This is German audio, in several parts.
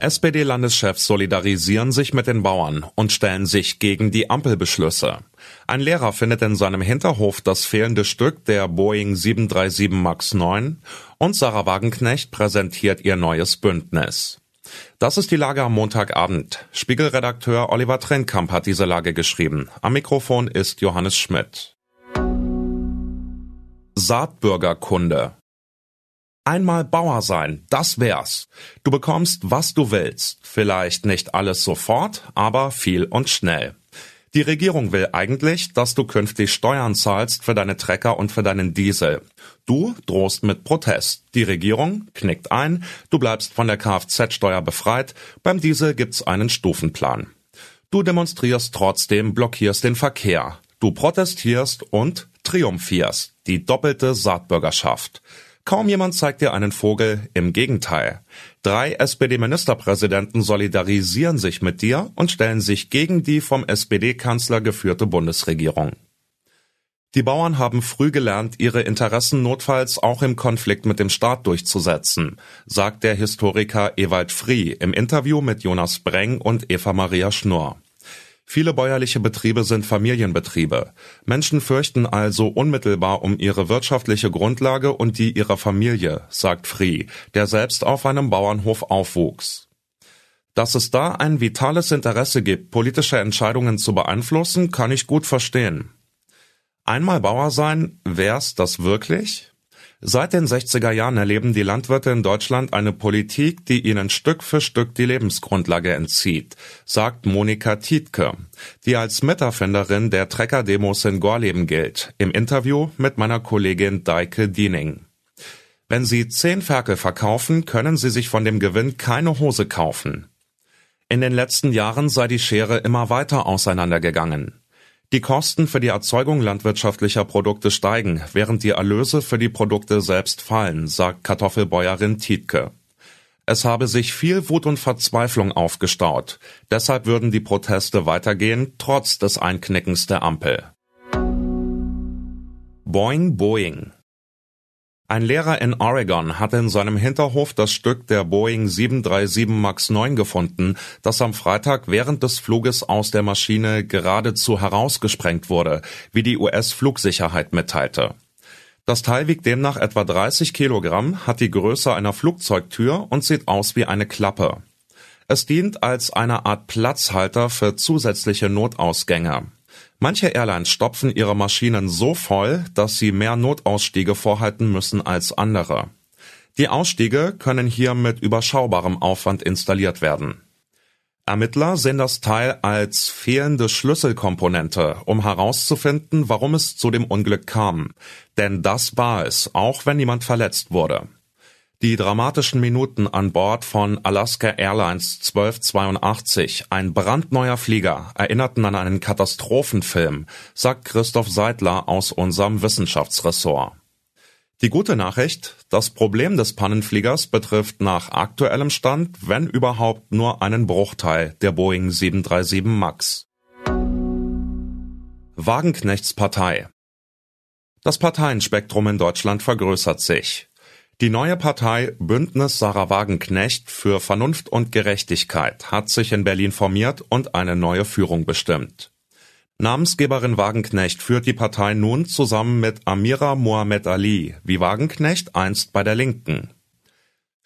SPD-Landeschefs solidarisieren sich mit den Bauern und stellen sich gegen die Ampelbeschlüsse. Ein Lehrer findet in seinem Hinterhof das fehlende Stück der Boeing 737 MAX 9 und Sarah Wagenknecht präsentiert ihr neues Bündnis. Das ist die Lage am Montagabend. Spiegelredakteur Oliver Trennkamp hat diese Lage geschrieben. Am Mikrofon ist Johannes Schmidt. Saatbürgerkunde Einmal Bauer sein, das wär's. Du bekommst, was du willst. Vielleicht nicht alles sofort, aber viel und schnell. Die Regierung will eigentlich, dass du künftig Steuern zahlst für deine Trecker und für deinen Diesel. Du drohst mit Protest. Die Regierung knickt ein, du bleibst von der Kfz-Steuer befreit, beim Diesel gibt's einen Stufenplan. Du demonstrierst trotzdem, blockierst den Verkehr. Du protestierst und triumphierst. Die doppelte Saatbürgerschaft. Kaum jemand zeigt dir einen Vogel, im Gegenteil. Drei SPD-Ministerpräsidenten solidarisieren sich mit dir und stellen sich gegen die vom SPD-Kanzler geführte Bundesregierung. Die Bauern haben früh gelernt, ihre Interessen notfalls auch im Konflikt mit dem Staat durchzusetzen, sagt der Historiker Ewald Frie im Interview mit Jonas Breng und Eva Maria Schnurr. Viele bäuerliche Betriebe sind Familienbetriebe. Menschen fürchten also unmittelbar um ihre wirtschaftliche Grundlage und die ihrer Familie, sagt Free, der selbst auf einem Bauernhof aufwuchs. Dass es da ein vitales Interesse gibt, politische Entscheidungen zu beeinflussen, kann ich gut verstehen. Einmal Bauer sein, wär's das wirklich? Seit den 60er Jahren erleben die Landwirte in Deutschland eine Politik, die ihnen Stück für Stück die Lebensgrundlage entzieht, sagt Monika Tietke, die als Miterfinderin der Trecker-Demos in Gorleben gilt, im Interview mit meiner Kollegin Deike Diening. Wenn Sie zehn Ferkel verkaufen, können Sie sich von dem Gewinn keine Hose kaufen. In den letzten Jahren sei die Schere immer weiter auseinandergegangen. Die Kosten für die Erzeugung landwirtschaftlicher Produkte steigen, während die Erlöse für die Produkte selbst fallen, sagt Kartoffelbäuerin Tietke. Es habe sich viel Wut und Verzweiflung aufgestaut. Deshalb würden die Proteste weitergehen, trotz des Einknickens der Ampel. Boing Boing ein Lehrer in Oregon hat in seinem Hinterhof das Stück der Boeing 737 MAX 9 gefunden, das am Freitag während des Fluges aus der Maschine geradezu herausgesprengt wurde, wie die US-Flugsicherheit mitteilte. Das Teil wiegt demnach etwa 30 Kilogramm, hat die Größe einer Flugzeugtür und sieht aus wie eine Klappe. Es dient als eine Art Platzhalter für zusätzliche Notausgänge. Manche Airlines stopfen ihre Maschinen so voll, dass sie mehr Notausstiege vorhalten müssen als andere. Die Ausstiege können hier mit überschaubarem Aufwand installiert werden. Ermittler sehen das Teil als fehlende Schlüsselkomponente, um herauszufinden, warum es zu dem Unglück kam. Denn das war es, auch wenn niemand verletzt wurde. Die dramatischen Minuten an Bord von Alaska Airlines 1282, ein brandneuer Flieger, erinnerten an einen Katastrophenfilm, sagt Christoph Seidler aus unserem Wissenschaftsressort. Die gute Nachricht, das Problem des Pannenfliegers betrifft nach aktuellem Stand, wenn überhaupt, nur einen Bruchteil der Boeing 737 MAX. Wagenknechts Partei Das Parteienspektrum in Deutschland vergrößert sich. Die neue Partei Bündnis Sarah Wagenknecht für Vernunft und Gerechtigkeit hat sich in Berlin formiert und eine neue Führung bestimmt. Namensgeberin Wagenknecht führt die Partei nun zusammen mit Amira Mohamed Ali, wie Wagenknecht einst bei der Linken.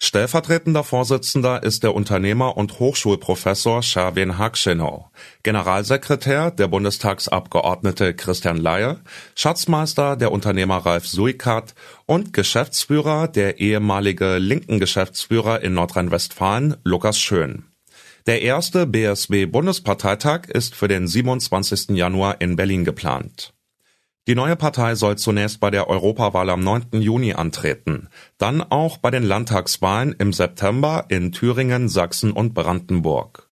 Stellvertretender Vorsitzender ist der Unternehmer und Hochschulprofessor Sherwin Hakschenow, Generalsekretär der Bundestagsabgeordnete Christian Laie, Schatzmeister der Unternehmer Ralf Suikat und Geschäftsführer der ehemalige linken Geschäftsführer in Nordrhein-Westfalen Lukas Schön. Der erste BSW-Bundesparteitag ist für den 27. Januar in Berlin geplant. Die neue Partei soll zunächst bei der Europawahl am 9. Juni antreten, dann auch bei den Landtagswahlen im September in Thüringen, Sachsen und Brandenburg.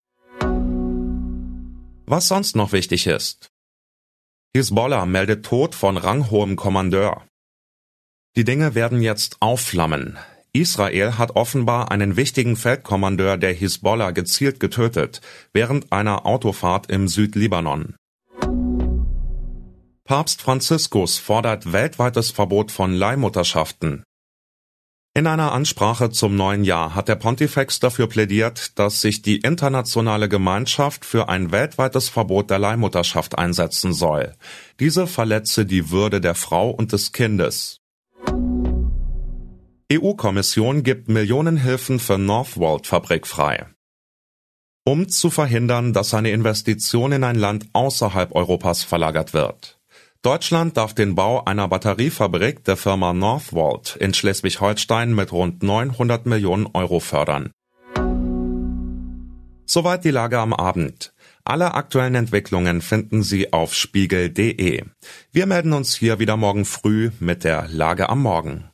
Was sonst noch wichtig ist. Hisbollah meldet Tod von ranghohem Kommandeur. Die Dinge werden jetzt aufflammen. Israel hat offenbar einen wichtigen Feldkommandeur der Hisbollah gezielt getötet, während einer Autofahrt im Südlibanon. Papst Franziskus fordert weltweites Verbot von Leihmutterschaften. In einer Ansprache zum neuen Jahr hat der Pontifex dafür plädiert, dass sich die internationale Gemeinschaft für ein weltweites Verbot der Leihmutterschaft einsetzen soll. Diese verletze die Würde der Frau und des Kindes. EU-Kommission gibt Millionenhilfen für Northvolt-Fabrik frei. Um zu verhindern, dass eine Investition in ein Land außerhalb Europas verlagert wird. Deutschland darf den Bau einer Batteriefabrik der Firma Northvolt in Schleswig-Holstein mit rund 900 Millionen Euro fördern. Soweit die Lage am Abend. Alle aktuellen Entwicklungen finden Sie auf spiegel.de. Wir melden uns hier wieder morgen früh mit der Lage am Morgen.